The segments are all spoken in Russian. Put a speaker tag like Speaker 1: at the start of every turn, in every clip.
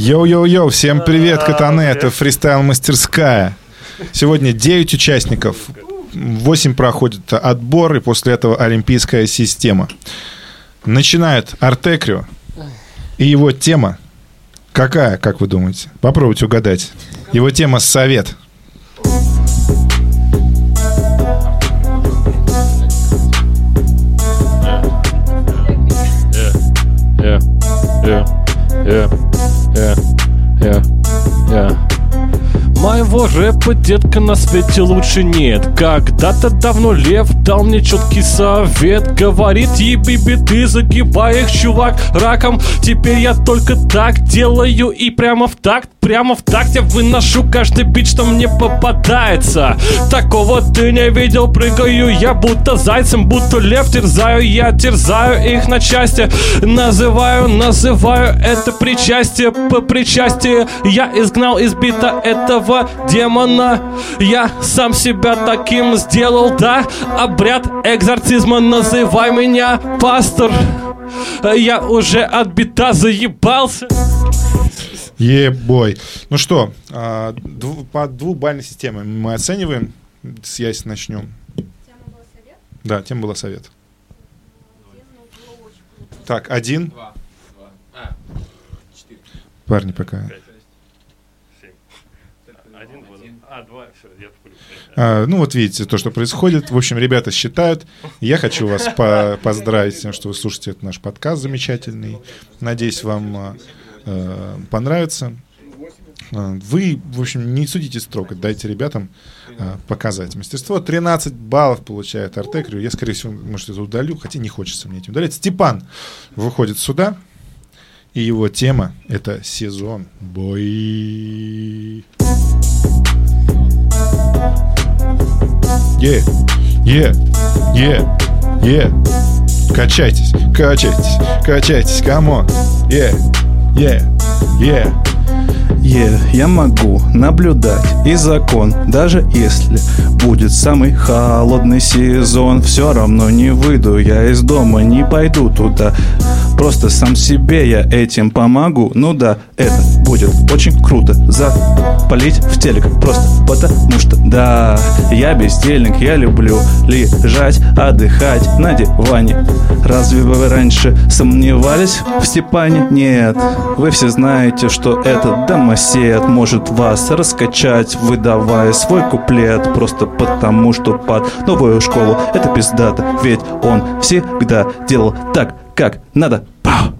Speaker 1: Йоу-йоу-йоу, всем привет, катаны, это фристайл-мастерская. Сегодня 9 участников, 8 проходит отбор, и после этого олимпийская система. Начинает Артекрио, и его тема какая, как вы думаете? Попробуйте угадать. Его тема «Совет».
Speaker 2: Yeah, yeah, yeah, yeah, yeah, yeah. Моего рэпа, детка, на свете лучше нет. Когда-то давно Лев дал мне четкий совет. Говорит, еби ты загибай их, чувак, раком. Теперь я только так делаю и прямо в такт Прямо в такте выношу каждый бит, что мне попадается. Такого ты не видел, прыгаю я будто зайцем Будто лев. Терзаю, я терзаю их на части. Называю, называю это причастие. По причастию Я изгнал из бита этого демона Я сам себя таким сделал, да Обряд экзорцизма, называй меня пастор Я уже от бита заебался
Speaker 1: Ебой. Ну что, а, по двухбальной системе мы оцениваем. С Яси начнем. Да, тема была совет. Так, один. Парни пока.
Speaker 2: А, два, все, я
Speaker 1: А, ну вот видите, то, что происходит. В общем, ребята считают. Я хочу вас по- поздравить с тем, что вы слушаете этот наш подкаст замечательный. Надеюсь, вам а, э, понравится. А, Вы, в общем, не судите строго, дайте ребятам а, показать мастерство. 13 баллов получает Артекрио. Я, скорее всего, может, это удалю, хотя не хочется мне этим удалять. Степан выходит сюда, и его тема — это сезон бой. Е, е, е, е. Качайтесь, качайтесь, качайтесь, come on. Е, е, е.
Speaker 3: Е, я могу наблюдать и закон Даже если будет самый холодный сезон. Все равно не выйду я из дома, не пойду туда. Просто сам себе я этим помогу. Ну да, это будет очень круто. Запалить в телек просто потому что Да, я бездельник, я люблю лежать, отдыхать на диване. Разве вы раньше сомневались в Степане? Нет, вы все знаете, что домосед может вас раскачать, выдавая свой куплет Просто потому, что под новую школу это пиздато Ведь он всегда делал так, как надо Пау!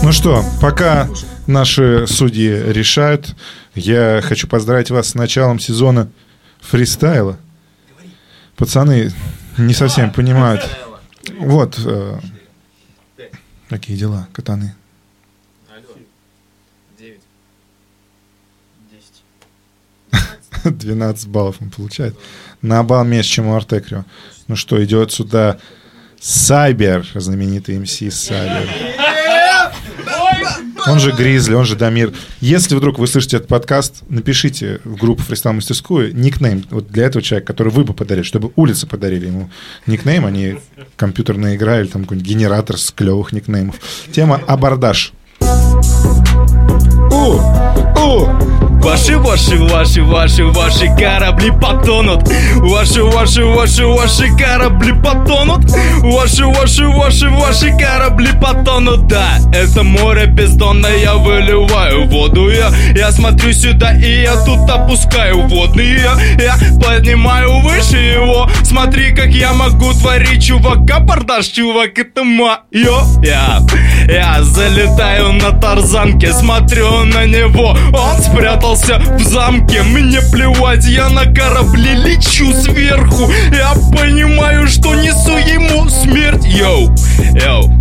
Speaker 1: Ну что, пока наши судьи решают, я хочу поздравить вас с началом сезона фристайла. Пацаны не совсем понимают. Вот. э, Какие дела, катаны? 12 баллов он получает. На балл меньше, чем у Артекрио. Ну что, идет сюда Сайбер, знаменитый МС Сайбер. Он же Гризли, он же Дамир. Если вдруг вы слышите этот подкаст, напишите в группу Фристайл Мастерскую никнейм вот для этого человека, который вы бы подарили, чтобы улицы подарили ему никнейм, а не компьютерная игра или там какой-нибудь генератор с клевых никнеймов. Тема «Абордаж».
Speaker 4: Ваши, ваши, ваши, ваши, ваши корабли потонут. Ваши, ваши, ваши, ваши корабли потонут. Ваши, ваши, ваши, ваши корабли потонут. Да, это море бездонное, я выливаю воду. Я, я смотрю сюда и я тут опускаю водные. Я поднимаю выше его. Смотри, как я могу творить, чувак. Абордаж, чувак, это мое. Я, я залетаю на тарзанке, смотрю на него. Он спрятался в замке. Мне плевать, я на корабле лечу сверху. Я понимаю, что несу ему смерть. Йоу, йоу.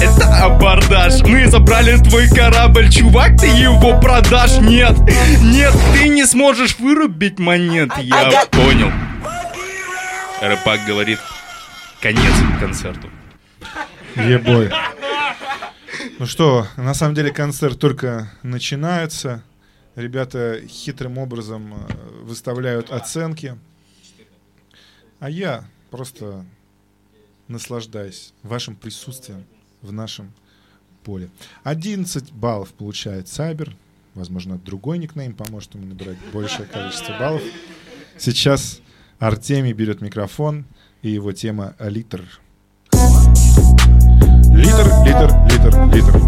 Speaker 4: Это абордаж. Мы забрали твой корабль, чувак, ты его продашь. Нет, нет, ты не сможешь вырубить монет. Я понял. Рыбак говорит Конец концерту.
Speaker 1: Ебой. Ну что, на самом деле концерт только начинается. Ребята хитрым образом э, выставляют оценки. А я просто наслаждаюсь вашим присутствием в нашем поле. 11 баллов получает Сайбер. Возможно, другой никнейм поможет ему набирать большее количество баллов. Сейчас Артемий берет микрофон, и его тема «Литр». Литр, литр, литр, литр.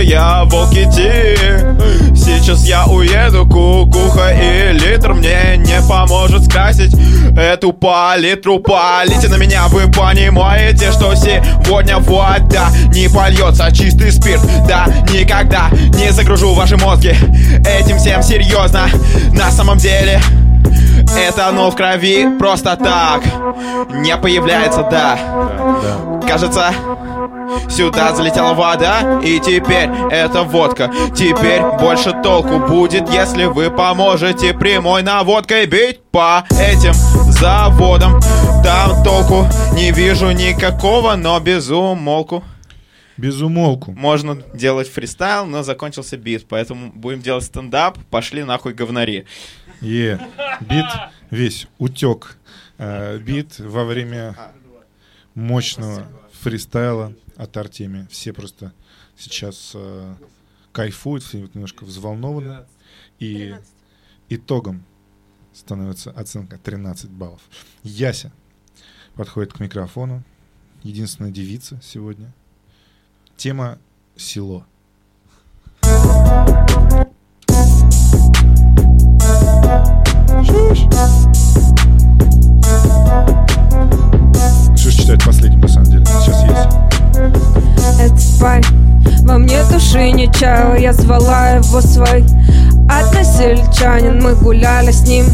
Speaker 5: Я в Волките Сейчас я уеду, кукуха и литр Мне не поможет скрасить эту палитру. Полите на меня, вы понимаете, что сегодня вода Не польется. Чистый спирт Да, никогда не загружу ваши мозги Этим всем серьезно. На самом деле это оно в крови просто так. Не появляется, да. Кажется, сюда залетела вода И теперь это водка. Теперь больше толку будет Если вы поможете прямой наводкой Бить по этим заводам. Там толку не вижу никакого Но без умолку.
Speaker 1: Без умолку.
Speaker 5: Можно делать фристайл, но закончился бит Поэтому будем делать стендап. Пошли нахуй говнари
Speaker 1: Е, бит весь утек. Э, бит во время мощного фристайла от Артемия. Все просто сейчас э, кайфуют, все немножко взволнованы. И итогом становится оценка 13 баллов. Яся подходит к микрофону. Единственная девица сегодня. Тема село. Что ж читать последним, на самом деле? Сейчас есть.
Speaker 6: Этот парень во мне души не чаял Я звала его свой односельчанин. Мы гуляли с ним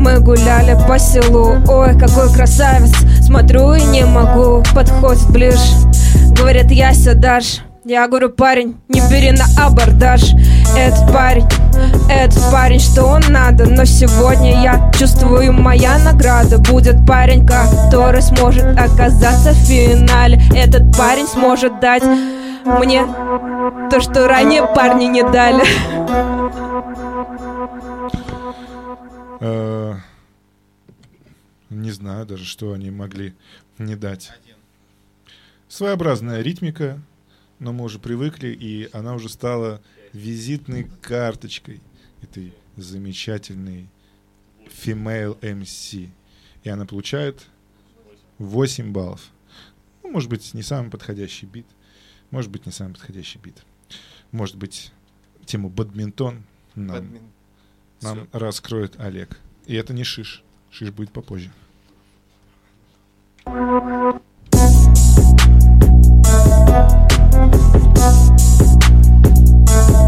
Speaker 6: мы гуляли по селу. Ой, какой красавец Смотрю и не могу. Подходит ближе Говорит, Яся, дашь Я говорю, парень, не бери на абордаж Этот парень этот парень, что он надо Но сегодня я чувствую, моя награда Будет парень, который сможет оказаться в финале Этот парень сможет дать мне то, что ранее парни не дали
Speaker 1: Э, Не знаю даже, что они могли не дать. Своеобразная ритмика, но мы уже привыкли, и она уже стала визитной карточкой этой замечательной female MC. И она получает 8 баллов. Ну, может быть, не самый подходящий бит. Может быть, не самый подходящий бит. Может быть, тему бадминтон нам, нам раскроет Олег. И это не шиш. Шиш будет попозже. Е.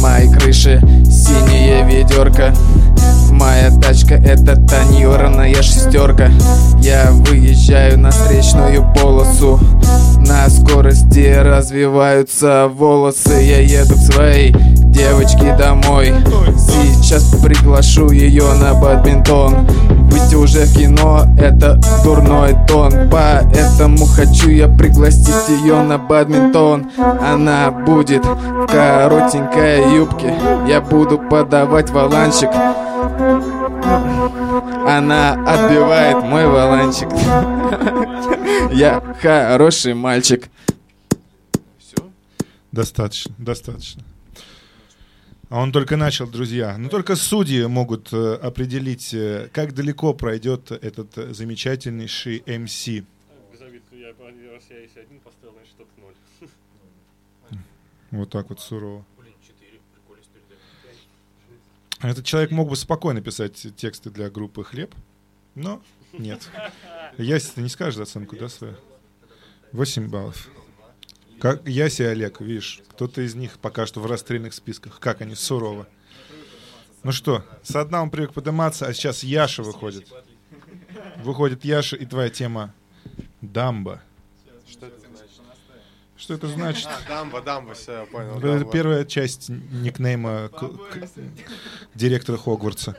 Speaker 7: моей крыше синее ведерко. Моя тачка это тонированная шестерка. Я выезжаю на встречную полосу. На скорости развиваются волосы. Я еду к своей девочке домой. Сейчас приглашу ее на бадминтон. Выйти уже в кино это дурной тон. Поэтому хочу я пригласить ее на бадминтон. Она будет в коротенькой юбке Я буду подавать валанчик она отбивает мой валанчик Я хороший мальчик
Speaker 1: Достаточно, достаточно. А он только начал, друзья. Но только судьи могут э, определить, э, как далеко пройдет этот э, замечательнейший МС.
Speaker 2: Я, раз я если один поставил, значит это ноль.
Speaker 1: Вот так вот сурово. Этот человек мог бы спокойно писать тексты для группы «Хлеб», но нет. Яси, ты не скажешь оценку, да, свою? 8 баллов. Как Яси и Олег, видишь, кто-то из них пока что в расстрельных списках. Как они сурово. Ну что, с дна он привык подниматься, а сейчас Яша выходит. Выходит Яша, и твоя тема «Дамба». Что это что это значит?
Speaker 8: А, дамба, дамба, все, я понял.
Speaker 1: Это
Speaker 8: дамба.
Speaker 1: первая часть никнейма к- к- директора Хогвартса.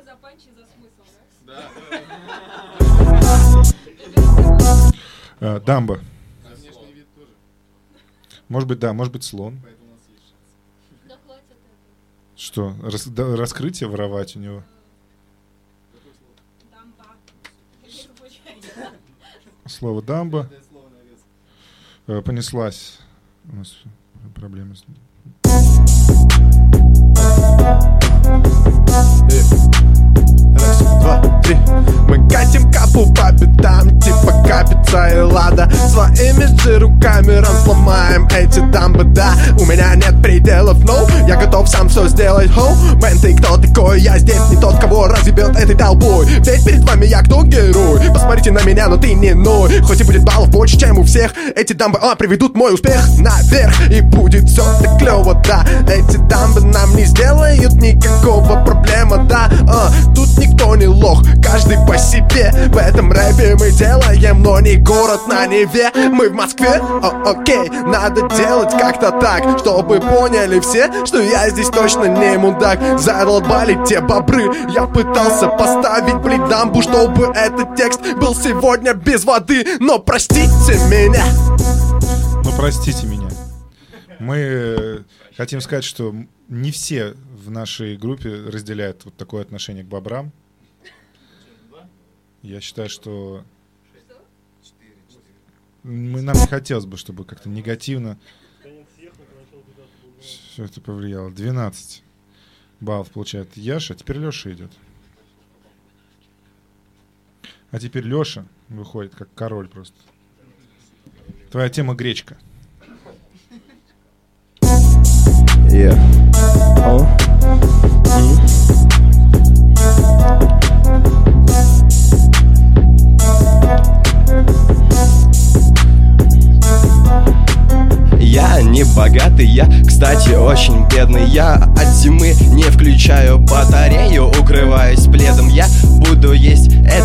Speaker 1: А, дамба. Может быть, да, может быть, слон. Что, рас, да, раскрытие воровать у него? Слово дамба. Э, понеслась. У нас проблемы с...
Speaker 8: Же руками разломаем эти дамбы Да, у меня нет пределов, но Я готов сам все сделать, хоу. Мэн, ты кто такой? Я здесь не тот, кого разъебет этой толпой. Ведь перед вами я кто герой? Посмотрите на меня, но ты не ной. Хоть и будет баллов больше, чем у всех Эти дамбы, а, приведут мой успех наверх. И будет все так клево, да? Эти дамбы нам не сделают никакого проблема, да? А, Тут никто не лох, каждый по себе. В этом рэпе мы делаем, но не город на Неве. Мы в Москве, О, окей Надо делать как-то так, чтобы поняли все Что я здесь точно не мудак. Задолбали те бобры. Я пытался поставить, блин, дамбу Чтобы этот текст был сегодня без воды. Но простите меня.
Speaker 1: Ну, простите меня. Мы э, хотим сказать, что не все в нашей группе разделяют вот такое отношение к бобрам. Я считаю, что мы, нам не хотелось бы, чтобы как-то негативно все это повлияло. 12 баллов получает Яша, теперь Леша идет. А теперь Леша выходит как король просто. Твоя тема гречка.
Speaker 9: Yeah. Oh. Я не богатый, я, кстати, очень бедный. Я от зимы не включаю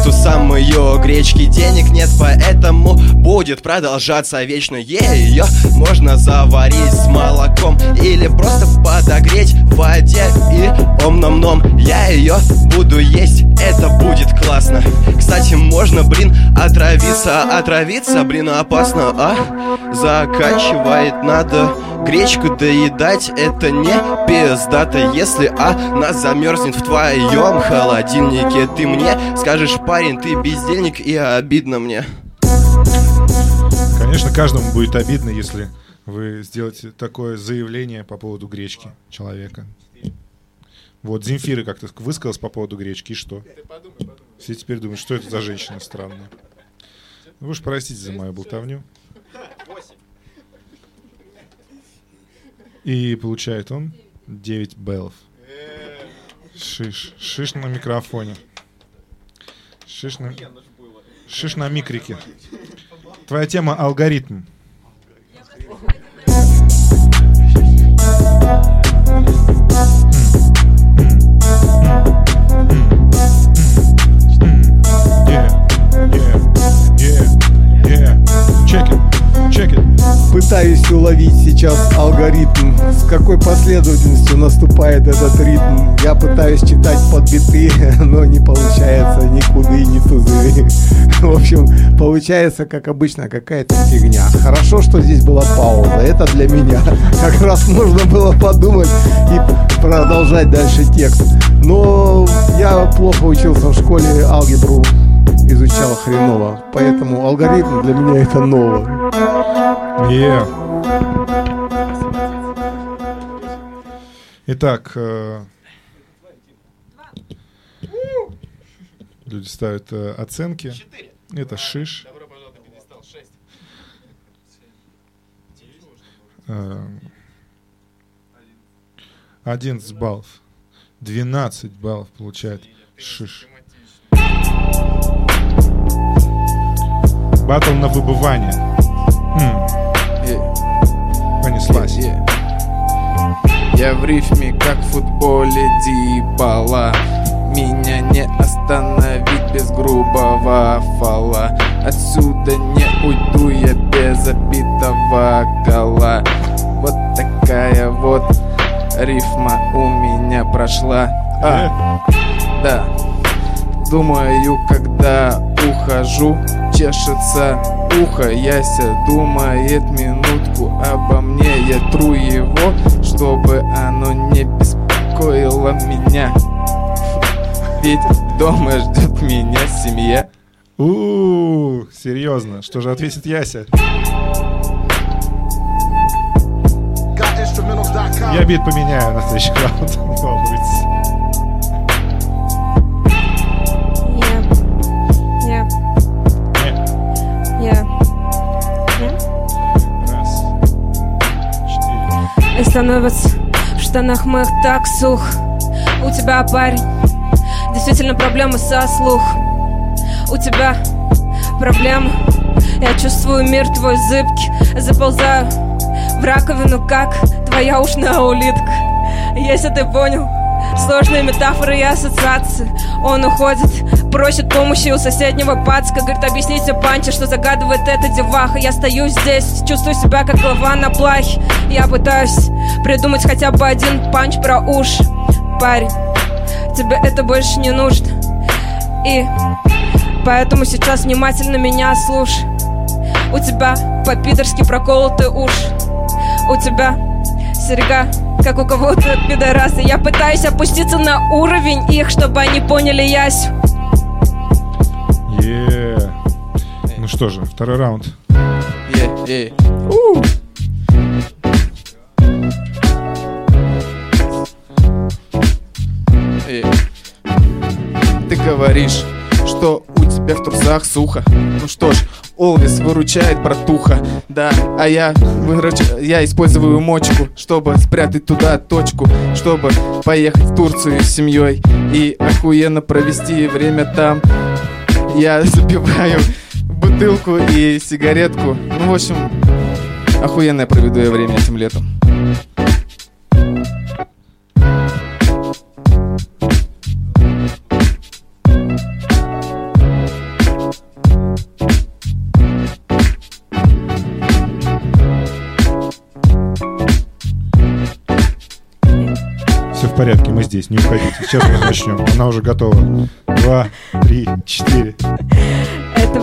Speaker 9: эту самую гречки Денег нет, поэтому будет продолжаться вечно. Ее можно заварить с молоком Или просто подогреть в воде и ом-ном-ном. Я ее буду есть, это будет классно. Кстати, можно, блин, отравиться. Отравиться, блин, опасно, а? Заканчивает надо Гречку доедать это не пиздато Если она замерзнет в твоем холодильнике Ты мне скажешь, парень, ты бездельник и обидно мне
Speaker 1: Конечно, каждому будет обидно, если вы сделаете такое заявление по поводу гречки человека. Вот Земфира как-то высказалась по поводу гречки, и что? Все теперь думают, что это за женщина странная. Вы уж простите за мою болтовню. И получает он 9 беллов. Шиш. Шиш на микрофоне. Шиш на... Шиш на микрике. Твоя тема алгоритм. Yeah, yeah, yeah, yeah. Check it.
Speaker 10: Пытаюсь уловить сейчас алгоритм, с какой последовательностью наступает этот ритм. Я пытаюсь читать под биты, но не получается ни куды, ни тузы. В общем, получается, как обычно, какая-то фигня. Хорошо, что здесь была пауза, это для меня. Как раз можно было подумать и продолжать дальше текст. Но я плохо учился в школе алгебру, изучал хреново, поэтому алгоритм для меня это ново.
Speaker 1: Yeah. Итак, э, люди ставят э, оценки. Это шиш. Э, 11 баллов. 12 баллов получает шиш. Батл на выбывание. М, Понеслась.
Speaker 9: Я в рифме, как в футболе Дибала. Меня не остановить без грубого фола. Отсюда не уйду я без забитого гола. Вот такая вот рифма у меня прошла. А, Да. Думаю, когда ухожу
Speaker 7: чешется ухо Яся думает минутку обо мне Я тру его, чтобы оно не беспокоило меня Ведь дома ждет меня семья
Speaker 1: у серьезно. Что же ответит Яся? Я бит поменяю на следующий раунд. Волнуйтесь.
Speaker 6: Yeah. И становится в штанах моих так сух У тебя, парень, действительно проблемы со слухом У тебя проблемы. Я чувствую мир твой зыбкий. Заползаю в раковину, как твоя ушная улитка. Если ты понял Сложные метафоры и ассоциации Он уходит, просит помощи у соседнего пацка. Говорит, объясните панче, что загадывает эта деваха. Я стою здесь, чувствую себя как глава на плахе. Я пытаюсь придумать хотя бы один панч про уши Парень, тебе это больше не нужно. И поэтому сейчас внимательно меня слушай. У тебя по-пидорски проколотый уши. У тебя серега как у кого-то пидорасы. Я пытаюсь опуститься на уровень их, чтобы они поняли Ясю
Speaker 1: Ну что же, второй раунд.
Speaker 7: Ты говоришь, что у тебя в трусах сухо. Ну что ж, Олвис выручает, братуха. Да, а я, выруч... я использую мочку Чтобы спрятать туда точку Чтобы поехать в Турцию с семьей И охуенно провести время там Я запиваю бутылку и сигаретку. Ну, в общем, охуенно я проведу я время этим летом
Speaker 1: в порядке, мы здесь, не уходите. Сейчас мы начнем. Она уже готова. Два, три, четыре.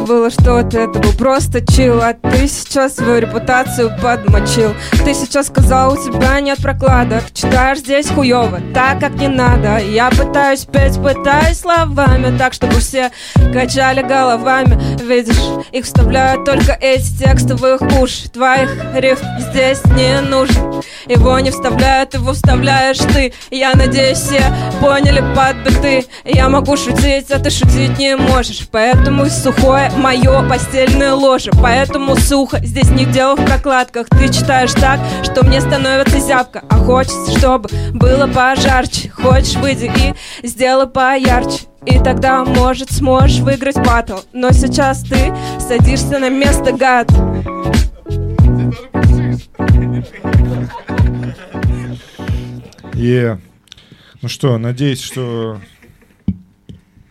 Speaker 6: Было что-то, это был просто чил. А ты сейчас свою репутацию подмочил. Ты сейчас сказал, у тебя нет прокладок. Читаешь здесь хуёво, так как не надо. Я пытаюсь петь, пытаюсь словами Так, чтобы все качали головами. Видишь, их вставляют только эти текстовых уж. Твоих рифм здесь не нужно Его не вставляют, его вставляешь ты. Я надеюсь, все поняли под биты Я могу шутить, а ты шутить не можешь. Поэтому сухое мое постельное ложе. Поэтому сухо, здесь не дело в прокладках. Ты читаешь так, что мне становится зябко. А хочется, чтобы было пожарче. Хочешь, выйди и сделай поярче. И тогда, может, сможешь выиграть батл. Но сейчас ты садишься на место, гад.
Speaker 1: Е. Ну что, надеюсь, что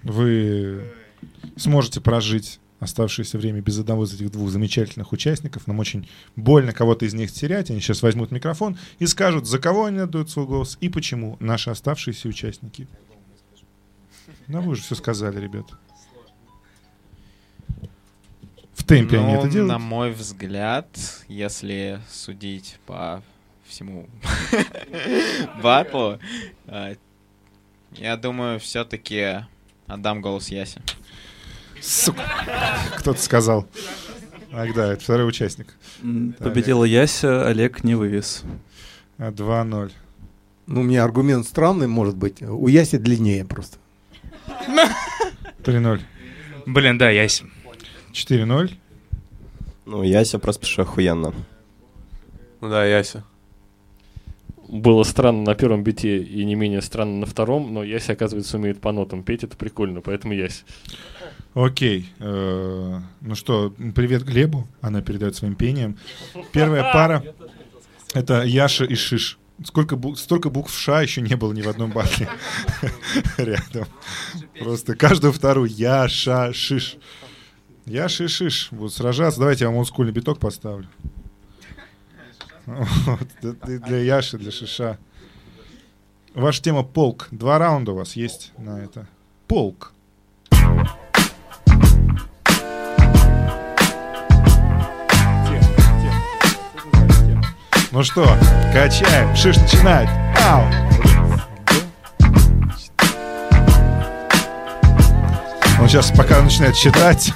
Speaker 1: вы сможете прожить оставшееся время без одного из этих двух замечательных участников. Нам очень больно кого-то из них терять. Они сейчас возьмут микрофон и скажут, за кого они отдают свой голос и почему наши оставшиеся участники. Да вы уже все сказали, ребят. В темпе они
Speaker 5: Ну,
Speaker 1: это делают.
Speaker 5: На мой взгляд, если судить по всему батлу, э, я думаю, все-таки отдам голос Ясе.
Speaker 1: Сука. Кто-то сказал. Ах да, это второй участник.
Speaker 3: Победила Яся, Олег не вывез.
Speaker 1: А, 2-0.
Speaker 10: Ну, у меня аргумент странный, может быть. У Яси длиннее просто.
Speaker 1: 3-0.
Speaker 4: Блин, да, ясь.
Speaker 1: 4-0.
Speaker 9: Ну, Яся просто пишу охуенно.
Speaker 11: Ну да, Яся.
Speaker 2: Было странно на первом бите и не менее странно на втором, но Яся, оказывается, умеет по нотам петь, это прикольно, поэтому Яся.
Speaker 1: Окей. Э, Ну что, привет Глебу. Она передает своим пением. Первая пара — это Яша и Шиш. Сколько бу- столько букв Ша еще не было ни в одном батле рядом. Просто каждую вторую Яша, Шиш. Яша и Шиш будут сражаться. Давайте я вам олдскульный биток поставлю. Для Яши, для Шиша. Ваша тема полк. Два раунда у вас есть на это. Полк. Ну что, качаем, шиш начинает. Ау! Он сейчас пока начинает считать.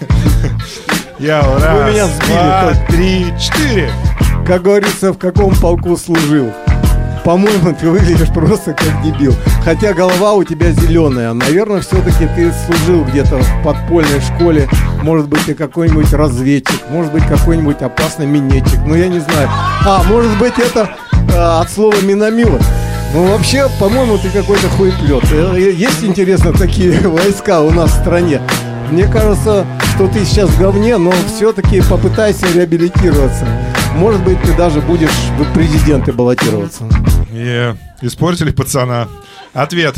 Speaker 1: Я раз,
Speaker 10: Вы меня сбили,
Speaker 1: два, три, четыре.
Speaker 10: Как говорится, в каком полку служил. По-моему, ты выглядишь просто как дебил. Хотя голова у тебя зеленая. Наверное, все-таки ты служил где-то в подпольной школе. Может быть, ты какой-нибудь разведчик. Может быть, какой-нибудь опасный минетчик. Ну, я не знаю. А, может быть, это а, от слова миномет. Ну, вообще, по-моему, ты какой-то хуеплет. Э, Есть, интересно, такие войска у нас в стране? Мне кажется, что ты сейчас в говне, но все-таки попытайся реабилитироваться. Может быть, ты даже будешь в президенты баллотироваться.
Speaker 1: Е, испортили пацана. Ответ.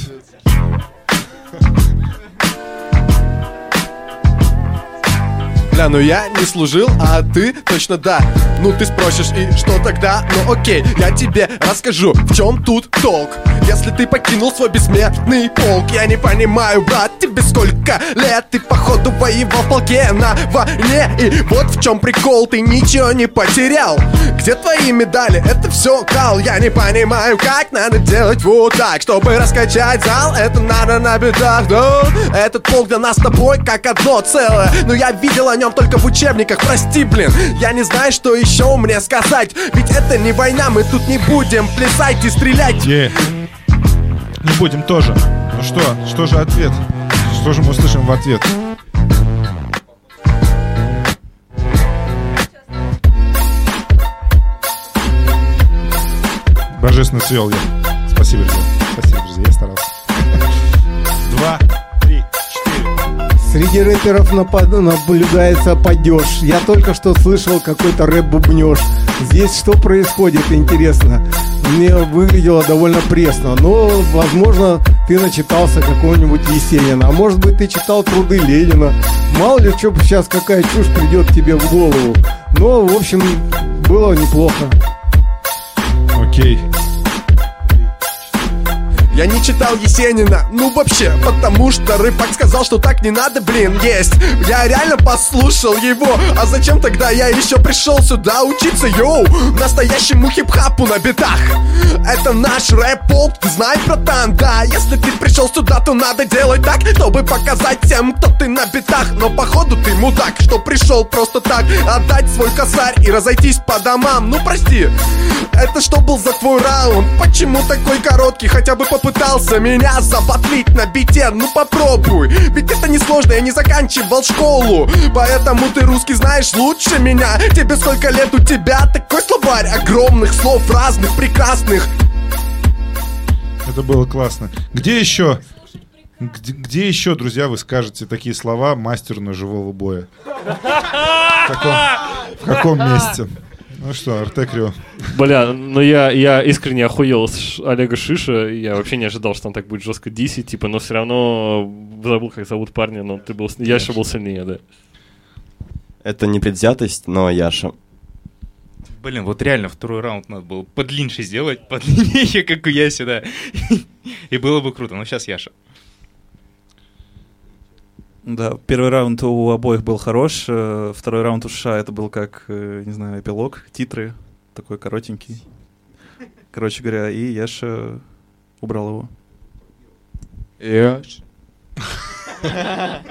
Speaker 8: Бля, ну я не служил, а ты точно да. Ну ты спросишь, и что тогда? Ну окей, я тебе расскажу, в чем тут толк. Если ты покинул свой бессмертный полк Я не понимаю, брат, тебе сколько лет? Ты походу воевал в полке на войне. И вот в чем прикол, ты ничего не потерял. Где твои медали? Это все кал. Я не понимаю, как надо делать вот так. Чтобы раскачать зал, это надо на бедах, да Этот полк для нас с тобой как одно целое. Но я видел о нем только в учебниках, прости, блин Я не знаю, что еще мне сказать Ведь это не война, мы тут не будем плясать и стрелять
Speaker 1: Е. Не будем тоже. Ну что, что же ответ? Что же мы услышим в ответ? Божественно свел я. Спасибо, друзья.
Speaker 10: Среди рэперов напад- наблюдается падеж. Я только что слышал какой-то рэп-бубнеж. Здесь что происходит, интересно? Мне выглядело довольно пресно, но, возможно, ты начитался какого-нибудь Есенина. А может быть, ты читал труды Ленина. Мало ли, что сейчас какая чушь придет тебе в голову. Но, в общем, было неплохо.
Speaker 1: Окей.
Speaker 8: Я не читал Есенина, ну вообще, потому что рыбак сказал, что так не надо, блин, есть. Я реально послушал его, а зачем тогда я еще пришел сюда учиться, йоу? Настоящему хип-хапу на битах. Это наш рэп-полк, ты знаешь, братан, да Если ты пришел сюда, то надо делать так, чтобы показать всем, кто ты на битах. Но походу ты мудак, что пришел просто так Отдать свой косарь и разойтись по домам, ну прости Это что был за твой раунд? Почему такой короткий? Хотя бы попытался меня забатлить на бите Ну попробуй, ведь это несложно, я не заканчивал школу Поэтому ты русский знаешь лучше меня Тебе сколько лет у тебя? Такой словарь огромных слов разных, прекрасных
Speaker 1: Это было классно. Где еще? Где, где еще, друзья, вы скажете такие слова мастеру ножевого боя? В каком, в каком месте? Ну что, Артекрио,
Speaker 2: Бля, ну я, я искренне охуел с Олега Шиша. Я вообще не ожидал, что он так будет жестко дисить, типа, но все равно забыл, как зовут парня, но ты был, Яша был сильнее, да.
Speaker 9: Это не предвзятость, но Яша.
Speaker 4: Блин, вот реально второй раунд надо было подлиннее сделать, подлиннее, как у Яси, да. И было бы круто, но сейчас Яша.
Speaker 3: Да, первый раунд у обоих был хорош, э, второй раунд у США это был как, э, не знаю, эпилог, титры, такой коротенький. Короче говоря, и Яша убрал его.
Speaker 5: Яш.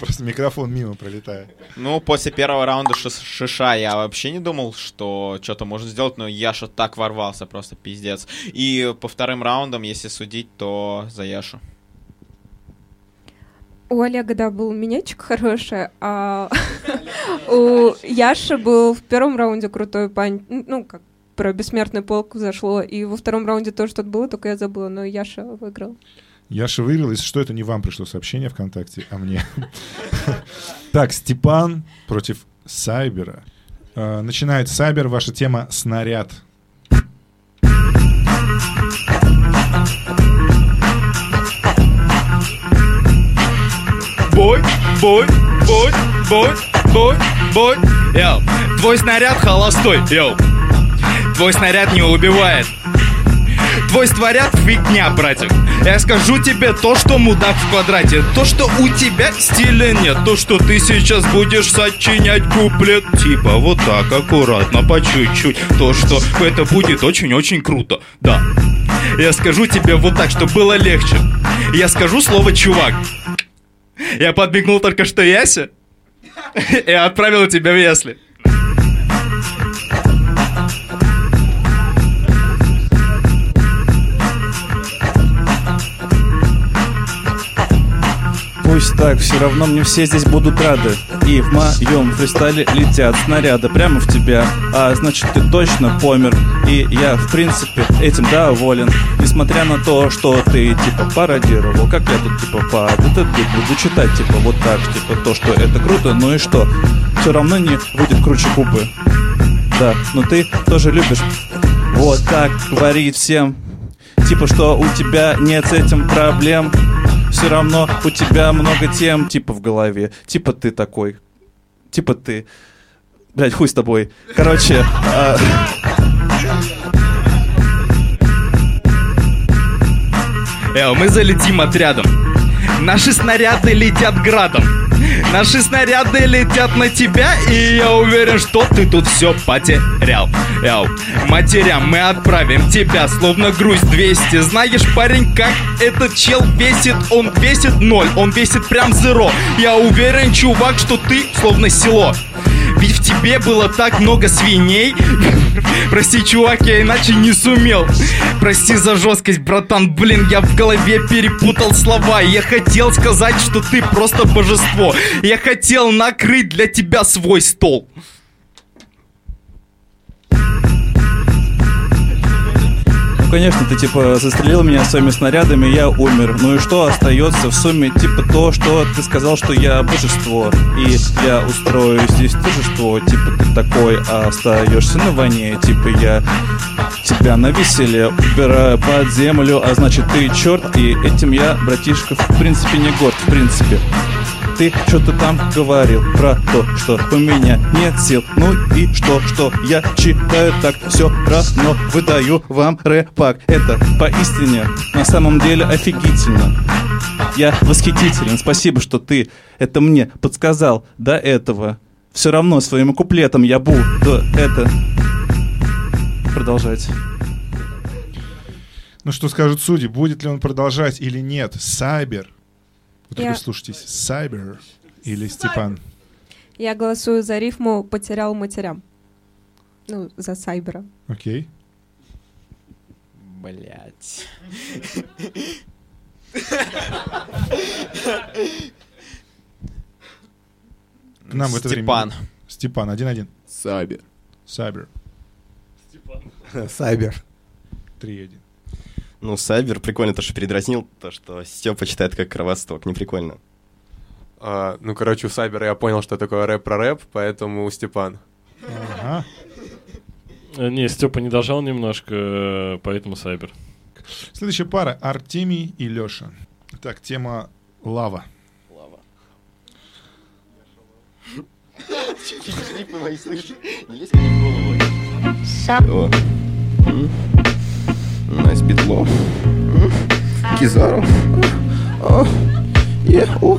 Speaker 1: просто микрофон мимо пролетает.
Speaker 5: Ну, после первого раунда шиш- шиша я вообще не думал, что что-то можно сделать, но Яша так ворвался, просто пиздец. И по вторым раундам, если судить, то за Яшу.
Speaker 6: У Олега, да, был минетчик хороший, а у Яши был в первом раунде крутой пань. Ну, как про бессмертный полк зашло, и во втором раунде тоже что-то было, только я забыла, но Яша выиграл.
Speaker 1: Яша выиграл, если что, это не вам пришло сообщение ВКонтакте, а мне. Так, Степан против Сайбера. Э, Начинает Сайбер, ваша тема «Снаряд».
Speaker 4: Бой, бой, бой, бой, бой, бой. Йоу, твой снаряд холостой, йоу. Твой снаряд не убивает. Твой створят фигня, братик. Я скажу тебе то, что мудак в квадрате. То, что у тебя стиля нет. То, что ты сейчас будешь сочинять куплет. Типа вот так, аккуратно, по чуть-чуть. То, что это будет очень-очень круто. Да. Я скажу тебе вот так, чтобы было легче. Я скажу слово «чувак» Я подмигнул только что Ясе И отправил тебя в ясли
Speaker 3: Пусть так, все равно мне все здесь будут рады. И в моем фристайле летят снаряды прямо в тебя. А значит ты точно помер. И я в принципе этим доволен. Несмотря на то, что ты типа пародировал Как я тут типа по детектив буду читать Типа вот так, типа то, что это круто Ну и что, все равно не будет круче купы. Да, но ты тоже любишь Вот так говорить всем. Типа, что у тебя нет с этим проблем Все равно у тебя много тем Типа в голове Типа ты такой Типа ты Блять, хуй с тобой Короче а,
Speaker 4: Эл, мы залетим отрядом. Наши снаряды летят градом. Наши снаряды летят на тебя, и я уверен, что ты тут все потерял. Эл, матерям мы отправим тебя, словно груз 200. Знаешь, парень, как этот чел весит? Он весит ноль, он весит прям зеро. Я уверен, чувак, что ты словно село. Тебе было так много свиней. Прости, чувак, я иначе не сумел. Прости за жесткость, братан. Блин, я в голове перепутал слова. Я хотел сказать, что ты просто божество. Я хотел накрыть для тебя свой стол.
Speaker 3: Ну, конечно, ты типа застрелил меня своими снарядами, я умер. Ну и что остается в сумме? Типа то, что ты сказал, что я божество. И я устрою здесь торжество. Типа ты такой, а остаешься на войне. Типа я тебя на веселе убираю под землю, а значит ты черт. И этим я, братишка, в принципе не горд, в принципе. Ты что-то там говорил про то, что у меня нет сил. Ну и что, что я читаю так все равно выдаю вам рэпак. Это поистине на самом деле офигительно. Я восхитителен. Спасибо, что ты это мне подсказал до этого. Все равно своим куплетом я буду это продолжать.
Speaker 1: Ну что скажут судьи, будет ли он продолжать или нет? Сайбер. Вот
Speaker 6: Я-
Speaker 1: вы слушайтесь. Сайбер или Степан?
Speaker 6: Я голосую за рифму «потерял матерям». Ну, за Сайбера.
Speaker 1: Окей.
Speaker 9: Блять.
Speaker 1: К нам в это время...
Speaker 9: Степан.
Speaker 1: Степан, один-один.
Speaker 8: Сайбер.
Speaker 1: Сайбер.
Speaker 10: Сайбер.
Speaker 1: Три-один.
Speaker 9: Ну, Сайбер прикольно то, что передразнил, то, что Степа читает как кровосток. Не прикольно.
Speaker 11: А, ну, короче, у Сайбера я понял, что такое рэп про рэп, поэтому Степан.
Speaker 1: Ага.
Speaker 2: Э, Не, Степа не дожал немножко, э, поэтому Сайбер.
Speaker 1: Следующая пара Артемий и Леша. Так, тема лава.
Speaker 9: О. М. Найс битло. Кизару. О. Е, о.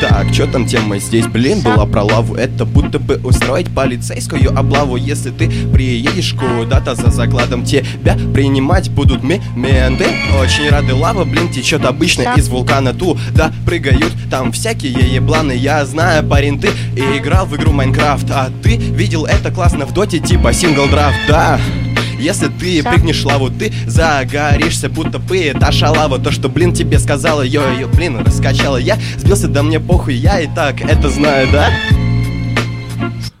Speaker 9: Так, что там тема здесь, блин, была про лаву Это будто бы устроить полицейскую облаву Если ты приедешь куда-то за закладом Тебя принимать будут ми менты Очень рады лава, блин, течет обычно из вулкана Туда прыгают там всякие ебланы Я знаю, парень, ты играл в игру Майнкрафт А ты видел это классно в доте, типа сингл драфт, да если ты прыгнешь лаву, ты загоришься, будто бы это шалава То, что, блин, тебе сказала, йо-йо, блин, раскачала Я сбился, да мне похуй, я и так это знаю, да?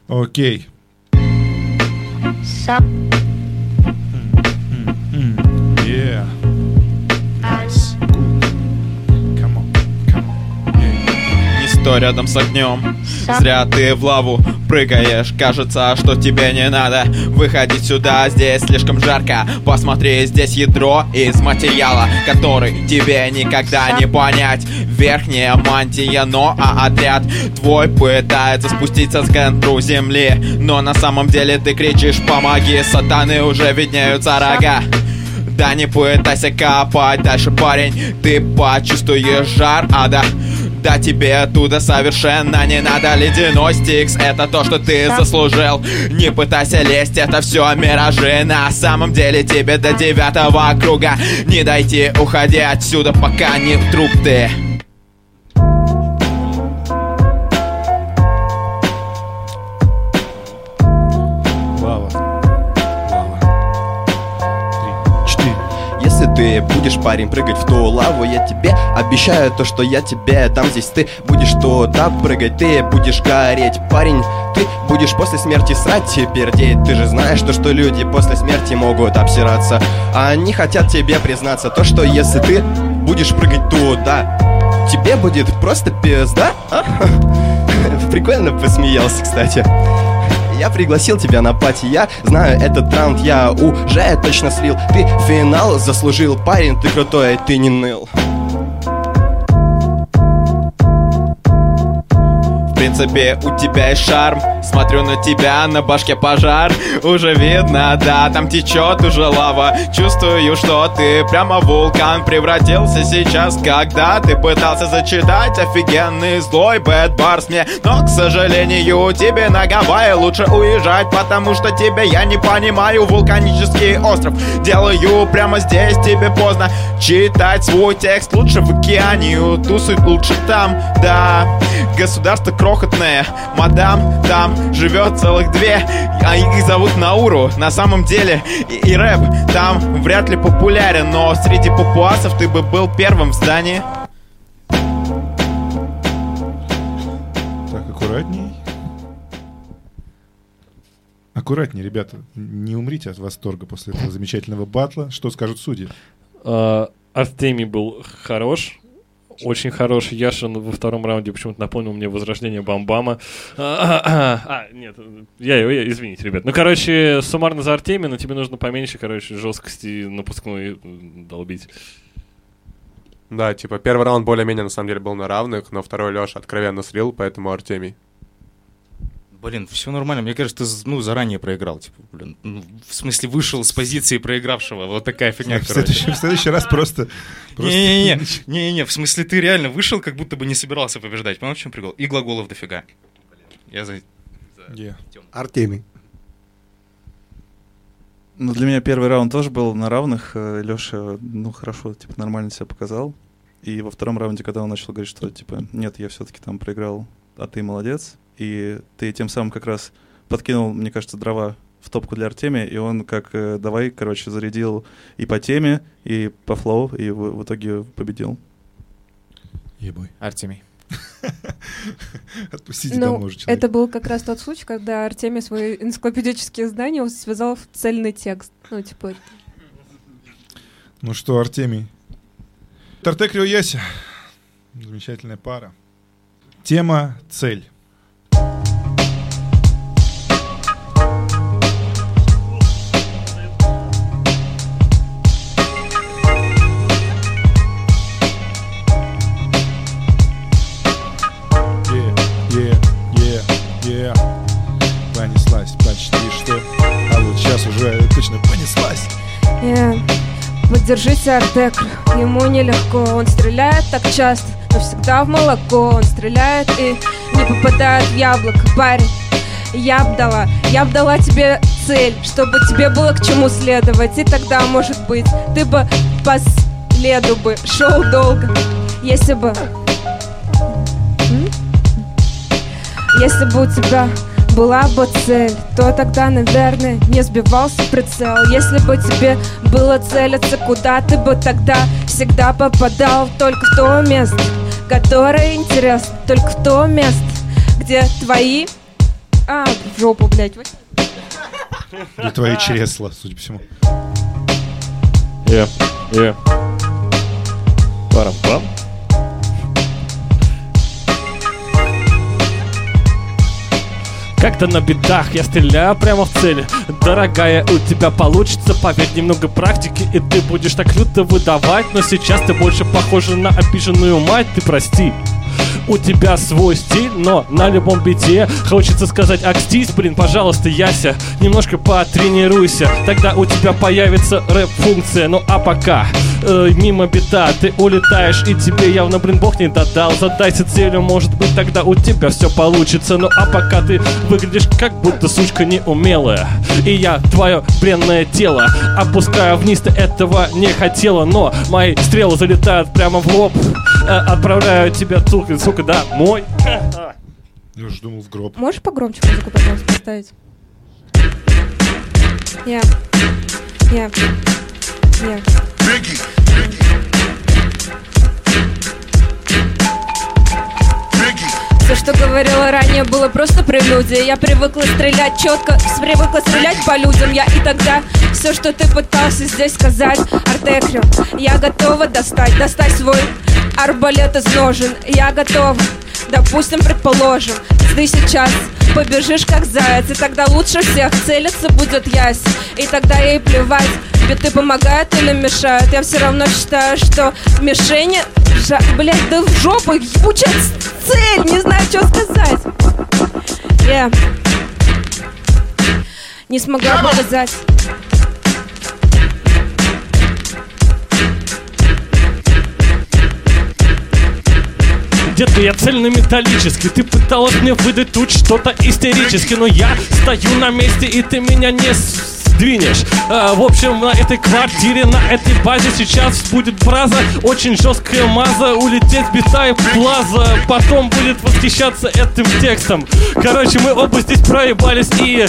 Speaker 1: Окей. Yeah.
Speaker 5: Стой рядом с огнем. Зря ты в лаву прыгаешь. Кажется, что тебе не надо Выходить сюда, здесь слишком жарко. Посмотри, здесь ядро из материала Который тебе никогда не понять. Верхняя мантия, но а отряд Твой пытается спуститься с центру земли. Но на самом деле ты кричишь «Помоги!» Сатаны уже виднеются рога Да не пытайся копать дальше, парень. Ты почувствуешь жар ада да тебе оттуда совершенно не надо. Ледяной стикс, это то, что ты заслужил. Не пытайся лезть, это все миражи. На самом деле тебе до девятого круга Не дойти, уходи отсюда, пока не труп ты
Speaker 9: будешь, парень, прыгать в ту лаву Я тебе обещаю то, что я тебе дам здесь. Ты будешь туда прыгать, ты будешь гореть Парень, ты будешь после смерти срать и пердеть Ты же знаешь, то, что люди после смерти могут обсираться. Они хотят тебе признаться То, что если ты будешь прыгать туда Тебе будет просто пизда а? Прикольно посмеялся, кстати я пригласил тебя на пати, я знаю этот раунд, я уже точно слил. Ты финал заслужил, парень, ты крутой, ты не ныл
Speaker 5: принципе, у тебя есть шарм. Смотрю на тебя, на башке пожар. Уже видно, да, там течет уже лава. Чувствую, что ты прямо вулкан превратился сейчас. Когда ты пытался зачитать офигенный злой бэт барс мне. Но, к сожалению, тебе на Гавайи лучше уезжать Потому что тебя я не понимаю. Вулканический остров Делаю прямо здесь, тебе поздно Читать свой текст. Лучше в океане Тусить лучше там, да. Государство крохотное, мадам там живет целых две А их зовут Науру, на самом деле И, и рэп там вряд ли популярен Но среди папуасов ты бы был первым в здании
Speaker 1: Так, аккуратней. Аккуратней, ребята. Не умрите от восторга после этого замечательного батла. Что скажут судьи?
Speaker 2: А, Артемий был хорош. Очень хороший. Яшин во втором раунде почему-то напомнил мне возрождение Бамбама. А, а, нет, я, я, извините, ребят. Ну, короче, суммарно за Артемия, но тебе нужно поменьше, короче, жесткости напускной долбить.
Speaker 11: Да, типа первый раунд более-менее на самом деле был на равных, но второй Леша откровенно слил, поэтому Артемий.
Speaker 4: Блин, все нормально. Мне кажется, ты ну, заранее проиграл. Типа, блин, ну, в смысле, вышел с позиции проигравшего. Вот такая фигня,
Speaker 1: В следующий, в следующий раз просто... просто-
Speaker 4: Не-не-не, не-не-не, в смысле, ты реально вышел, как будто бы не собирался побеждать. Понял, в чем прикол? И глаголов дофига. Я за...
Speaker 1: Yeah.
Speaker 10: Артемий.
Speaker 3: Ну, для меня первый раунд тоже был на равных. Леша, ну, хорошо, типа, нормально себя показал. И во втором раунде, когда он начал говорить, что, типа, нет, я все-таки там проиграл, а ты молодец. И ты тем самым как раз подкинул, мне кажется, дрова в топку для Артемия, и он как э, давай, короче, зарядил и по теме, и по флоу, и в, в итоге победил.
Speaker 1: Ебой.
Speaker 7: Артемий.
Speaker 1: Отпустите
Speaker 6: Ну,
Speaker 1: домой уже человека.
Speaker 6: это был как раз тот случай, когда Артемий свои энциклопедические знания связал в цельный текст. Ну, типа,
Speaker 1: Ну что, Артемий? Тартек Яся. Замечательная пара. Тема «Цель».
Speaker 6: Поддержите Артек, ему нелегко, он стреляет так часто, но всегда в молоко, он стреляет и не попадает в яблоко, парень. Я б дала, я б дала тебе цель, чтобы тебе было к чему следовать, и тогда, может быть, ты бы по следу бы шел долго, если бы... Если бы у тебя была бы цель, то тогда, наверное, не сбивался прицел. Если бы тебе было целиться, куда ты бы тогда всегда попадал только в то место, которое интересно, только в то место, где твои... А, в жопу, блядь. вот.
Speaker 1: Для твои чресла, судя по всему.
Speaker 2: Yeah, yeah. Парам-пам. Как-то на бедах я стреляю прямо в цель. Дорогая, у тебя получится, поверь, немного практики И ты будешь так люто выдавать Но сейчас ты больше похожа на обиженную мать, ты прости. У тебя свой стиль, но на любом бите Хочется сказать акстись, блин, пожалуйста, Яся Немножко потренируйся Тогда у тебя появится рэп-функция Ну а пока э, мимо бита Ты улетаешь и тебе явно, блин, бог не додал Задайся целью, может быть тогда у тебя все получится Ну а пока ты выглядишь как будто сучка неумелая И я твое бренное тело Опускаю вниз, ты этого не хотела Но мои стрелы залетают прямо в лоб Э, Отправляю тебя, сука, сука, домой
Speaker 1: Я уже думал в гроб.
Speaker 6: Можешь погромче музыку, пожалуйста, поставить? Я. Я. Я. Все, что говорила ранее, было просто прелюдией Я привыкла стрелять четко, привыкла стрелять по людям. Я и тогда все, что ты пытался здесь сказать Артекрио, я готова достать, достать свой арбалет из ножен. Я готова, допустим, предположим Ты сейчас побежишь как заяц И тогда лучше всех целиться будет ясь. И тогда ей плевать, биты помогают или мешают Я все равно считаю, что мишени жа... Блять, да в жопу, ебучая цель, не знаю, что сказать. Я не смогла показать
Speaker 2: Детка, я цельнометаллический Ты пыталась мне выдать тут что-то истерически Но я стою на месте, и ты меня не сдвинешь. А, В общем, на этой квартире, на этой базе Сейчас будет фраза Очень жесткая маза Улететь бита и плаза Потом будет восхищаться этим текстом Короче, мы оба здесь проебались И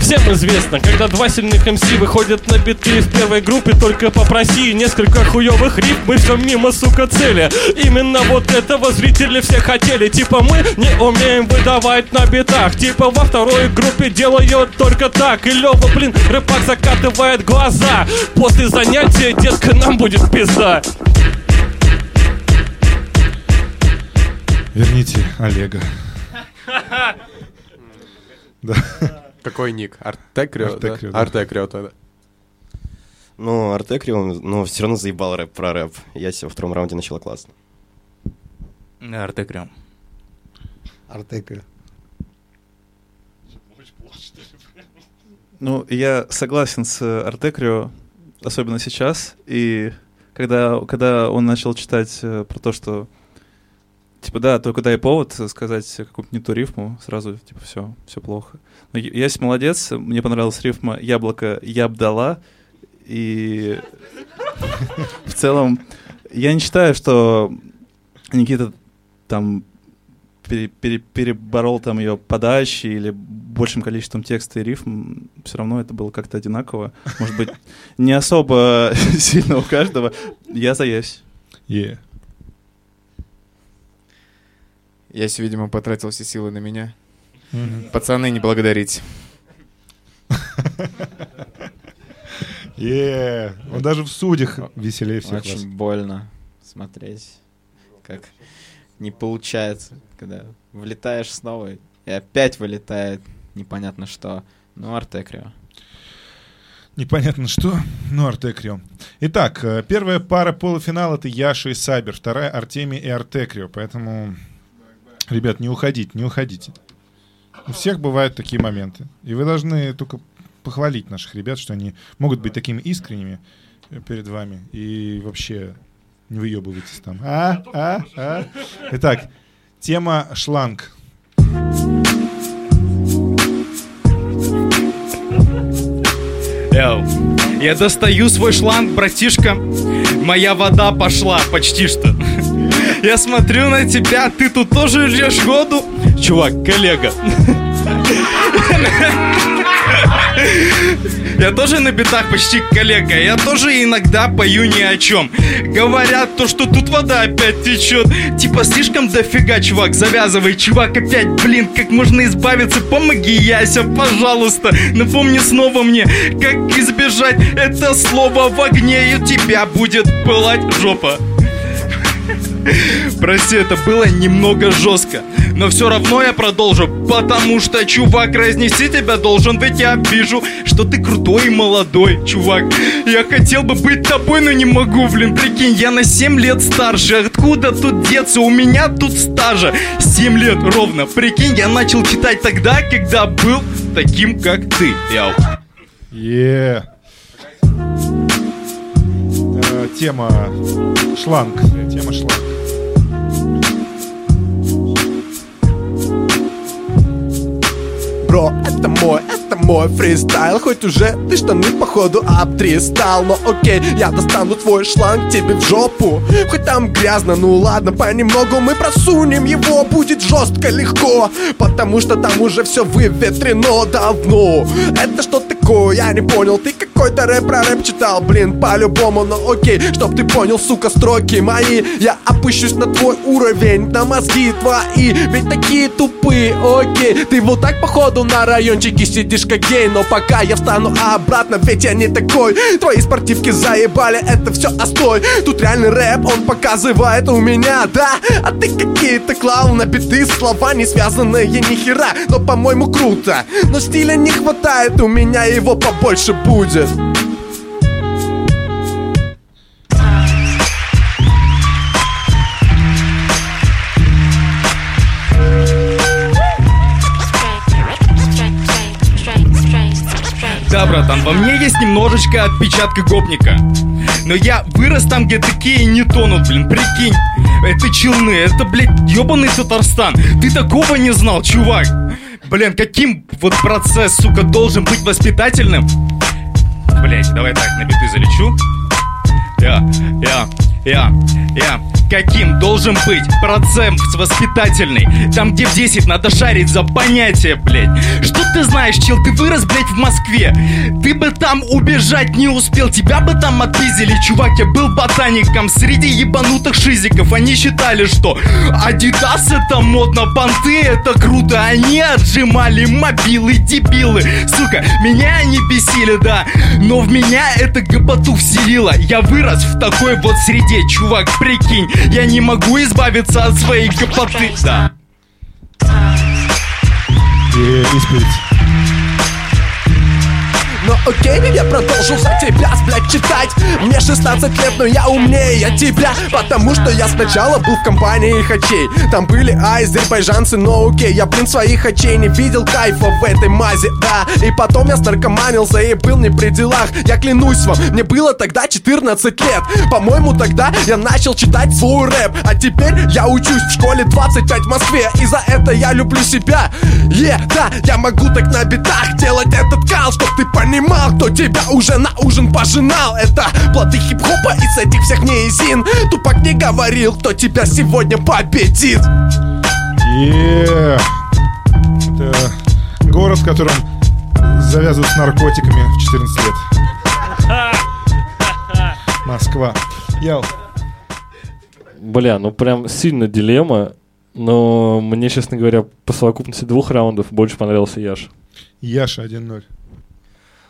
Speaker 2: всем известно Когда два сильных МС выходят на биты в первой группе Только попроси несколько хуевых риф Мы все мимо, сука, цели. Именно вот этого зрители все хотели. Типа мы не умеем выдавать на битах. Типа во второй группе делают только так. И Лёва, блин, рэпак закатывает глаза После занятия, детка, нам будет пизда
Speaker 1: Верните Олега. Да.
Speaker 11: Какой ник? Артекрио? да?
Speaker 1: Артекрио, да.
Speaker 11: Артекрио тогда.
Speaker 9: Ну, Артекрио, но все равно заебал рэп про рэп. Я себя во втором раунде начала классно.
Speaker 3: Артекрио.
Speaker 10: Артекрио.
Speaker 3: Ну, я согласен с Артекрио, особенно сейчас. И когда, когда он начал читать э, про то, что типа, да, только дай повод сказать какую-то не ту рифму, сразу, типа, все, все плохо. Но Ясь молодец, мне понравилась рифма «Яблоко я б дала», и в целом я не считаю, что Никита там пере- пере- переборол там ее подачи или большим количеством текста и рифм, все равно это было как-то одинаково. Может быть, не особо сильно у каждого. Я за Ясь.
Speaker 1: Е.
Speaker 7: Ясь, видимо, потратил все силы на меня.
Speaker 1: Мгм.
Speaker 7: Пацаны, не благодарите.
Speaker 1: Е. Он даже в судьях веселее всех вас.
Speaker 5: Очень больно смотреть, как не получается, когда влетаешь снова и опять вылетает непонятно что. Ну, Артекрио.
Speaker 1: Непонятно что, ну Артекрио. Итак, э, первая пара полуфинала это Яша и Сабер, вторая Артемий и Артекрио, поэтому, ребят, не уходите, не уходите. У всех бывают такие моменты, и вы должны только похвалить наших ребят, что они могут быть такими искренними э, перед вами и вообще не выебывайтесь там. А, а, а. Итак, тема шланг.
Speaker 4: Эу. Я достаю свой шланг, братишка. Моя вода пошла почти что. Я смотрю на тебя, ты тут тоже льешь воду? Чувак, коллега. Я тоже на битах почти коллега, я тоже иногда пою ни о чем. Говорят то, что тут вода опять течет. Типа слишком дофига, чувак, завязывай, чувак, опять, блин, как можно избавиться? Помоги, Яся, пожалуйста. Напомни снова мне, как избежать это слово в огне, и тебя будет пылать жопа. Прости, это было немного жестко. Но все равно я продолжу Потому что, чувак, разнести тебя должен Ведь я вижу, что ты крутой и молодой Чувак, я хотел бы быть тобой, но не могу Блин, прикинь, я на 7 лет старше Откуда тут деться? У меня тут стажа 7 лет ровно Прикинь, я начал читать тогда, когда был таким, как ты Яу.
Speaker 1: Е. Э, Тема шланг. Тема шланг.
Speaker 8: Бро, это мой, это мой фристайл. Хоть уже ты штаны походу обтристал. Но окей, я достану твой шланг тебе в жопу. Хоть там грязно, ну ладно, понемногу мы просунем его. Будет жестко, легко Потому что там уже все выветрено давно. Это что такое, я не понял Ты какой-то рэп про рэп читал, блин, по-любому Но окей, чтоб ты понял, сука, строки мои. Я опущусь на твой уровень, на мозги твои Ведь такие тупые, окей. Ты вот так походу на райончике сидишь как гей Но пока я встану обратно, ведь я не такой. Твои спортивки заебали, это все остой Тут реальный рэп, он показывает у меня, да. А ты какие-то клоун, набитые слова не связанные ни хера Но по-моему круто, но стиля не хватает У меня его побольше будет
Speaker 4: Да, братан, во мне есть немножечко отпечатка гопника. Но я вырос там, где такие не тонут, блин, прикинь. Это челны, это, блядь, ебаный Татарстан. Ты такого не знал, чувак. Блин, каким вот процесс, сука, должен быть воспитательным? Блять, давай так, на биты залечу. Я, я, я, я Каким должен быть процент воспитательный? Там, где в 10 надо шарить за понятие, блядь. Что ты знаешь, чел, ты вырос, блядь, в Москве? Ты бы там убежать не успел Тебя бы там отпиздили, чувак Я был ботаником среди ебанутых шизиков. Они считали, что Адидас это модно, понты это круто. Они отжимали мобилы, дебилы. Сука, меня они бесили, да Но в меня это гопоту вселило. Я вырос в такой вот среде, чувак, прикинь Я не могу избавиться от своей гопоты Да
Speaker 1: И.
Speaker 8: Но окей, я продолжу за тебя, блядь, читать. Мне 16 лет, но я умнее тебя Потому что я сначала был в компании хачей. Там были азербайджанцы, но окей Я, блин, своих хачей не видел кайфа в этой мазе, да. И потом я снаркоманился и был не при делах. Я клянусь вам, мне было тогда 14 лет. По-моему, тогда я начал читать свой рэп. А теперь я учусь в школе 25 в Москве. И за это я люблю себя. Е, да, я могу так на битах делать этот кал Чтоб ты понимал, кто тебя уже на ужин пожинал Это плоды хип-хопа и с этих всех неизин Тупак не говорил, кто тебя сегодня победит
Speaker 1: Е. Это город, в котором завязывают с наркотиками в 14 лет. Москва. Яу.
Speaker 2: Бля, ну прям сильно дилемма. Но мне, честно говоря, по совокупности двух раундов больше понравился Яш.
Speaker 1: Яша 1-0.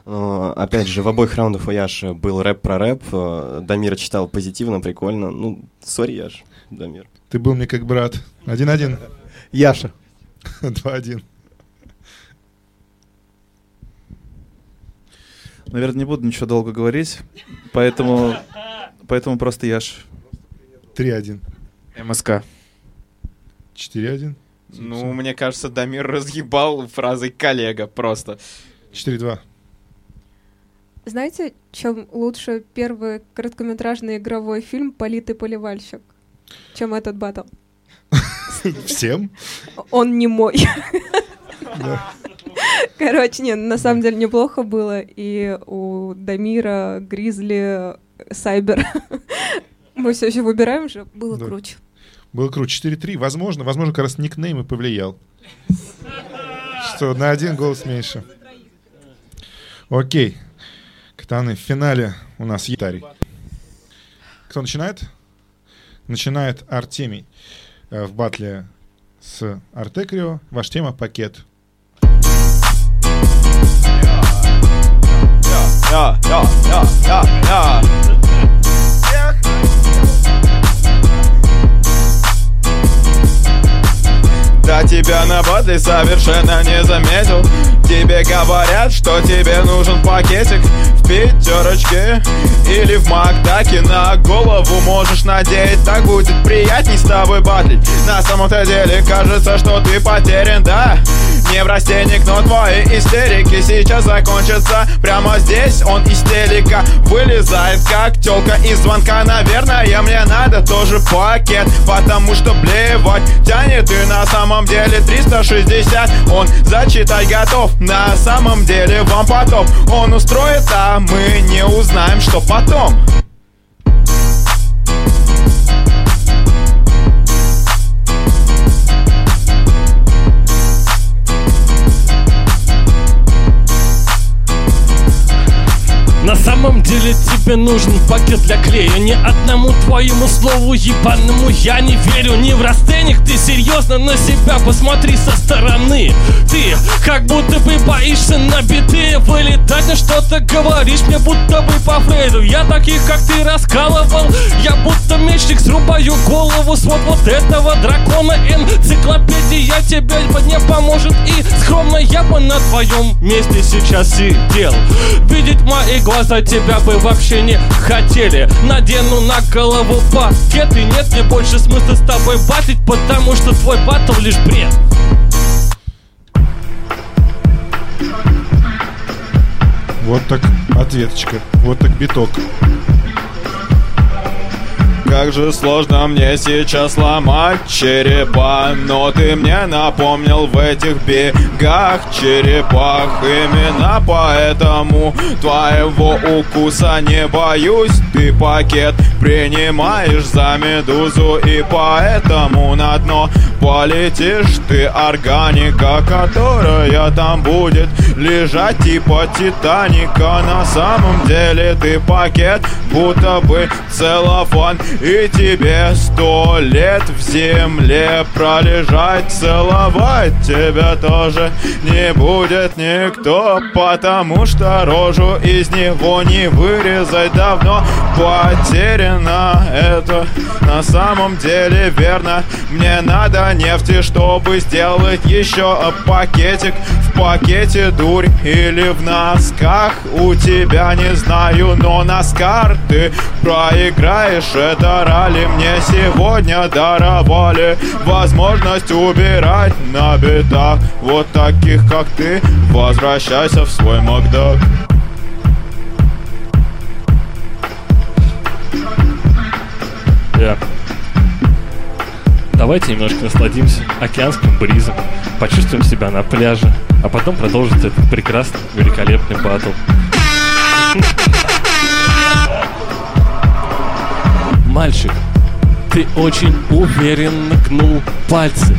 Speaker 9: Но, опять же, в обоих раундах у Яши был рэп про рэп. э, Дамир читал позитивно, прикольно. Ну, сори, Яш, Дамир.
Speaker 1: Ты был мне как брат. 1-1.
Speaker 10: Яша.
Speaker 1: 2-1.
Speaker 3: Наверное, не буду ничего долго говорить, поэтому, поэтому просто Яш.
Speaker 1: 3-1.
Speaker 5: МСК.
Speaker 1: 4-1.
Speaker 5: Ну, мне кажется, Дамир разъебал фразой коллега просто.
Speaker 1: 4-2.
Speaker 6: Знаете, чем лучше первый короткометражный игровой фильм «Политый поливальщик», чем этот батл?
Speaker 1: Всем?
Speaker 6: Он не мой. Короче, нет, на самом деле неплохо было. И у Дамира, Гризли, Сайбер. Мы все еще выбираем же. Было
Speaker 1: Да.
Speaker 6: круче.
Speaker 1: Было круче. 4-3. Возможно, возможно, как раз никнейм и повлиял. Что на один голос меньше. Окей. Катаны, в финале у нас Ятарий. Кто начинает? Начинает Артемий э, в батле с Артекрио. Ваш тема пакет.
Speaker 5: Да тебя на бадле совершенно не заметил Тебе говорят, что тебе нужен пакетик пятерочке или в Макдаке На голову можешь надеть Так будет приятней с тобой батлить На самом-то деле кажется, что ты потерян, да? Не в растенник, но твои истерики сейчас закончатся. Прямо здесь он истерика. Вылезает как телка из звонка. Наверное, мне надо тоже пакет Потому что блевать тянет. И на самом деле 360 Он зачитать готов. На самом деле вам потом. Он устроит, а мы не узнаем, что потом
Speaker 2: тебе нужен пакет для клея? Ни одному твоему слову ебаному я не верю. Не в растениях, ты серьезно на себя посмотри со стороны. Ты как будто бы боишься на биты вылетать На что-то говоришь мне будто бы по Фрейду. Я таких как ты раскалывал. Я будто мечник срубаю голову свод вот этого дракона. Энциклопедия тебе не поможет. И скромно я бы на твоем месте сейчас сидел. Видеть мои глаза тебя бы вообще не хотели Надену на голову пакет И нет мне больше смысла с тобой батить Потому что твой батл лишь бред
Speaker 1: Вот так ответочка, вот так биток.
Speaker 5: Как же сложно мне сейчас ломать черепа Но ты мне напомнил в этих бегах черепах. Именно поэтому твоего укуса не боюсь. Ты пакет принимаешь за медузу И поэтому на дно полетишь. Ты органика, которая там будет лежать типа Титаника На самом деле ты пакет, будто бы целлофан И тебе сто лет в земле пролежать. Целовать тебя тоже не будет никто Потому что рожу из него не вырезать. Давно Потеряно это. На самом деле верно. Мне надо нефти, чтобы сделать еще пакетик. В пакете дурь или в носках? У тебя не знаю, но носкар ты проиграешь. Это ралли мне сегодня даровали. Возможность убирать на битах. Вот таких как ты Возвращайся в свой Макдак
Speaker 2: Я. Давайте немножко насладимся океанским бризом, почувствуем себя на пляже, а потом продолжится этот прекрасный, великолепный батл. Мальчик, ты очень уверенно гнул пальцы,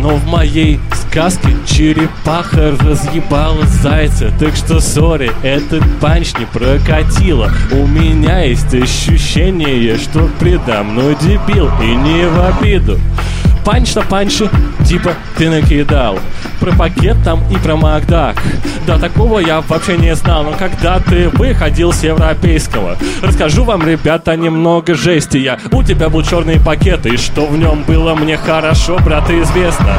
Speaker 2: но в моей сказке черепаха разъебала зайца. Так что, сори, этот панч не прокатило. У меня есть ощущение, что предо мной дебил. И не в обиду Панч на панче, типа ты накидал Про пакет там и про Макдак. Да такого я вообще не знал Но когда ты выходил с европейского Расскажу вам, ребята, немного жести. Я У тебя был черный пакет И что в нем было? Мне хорошо, брат, известно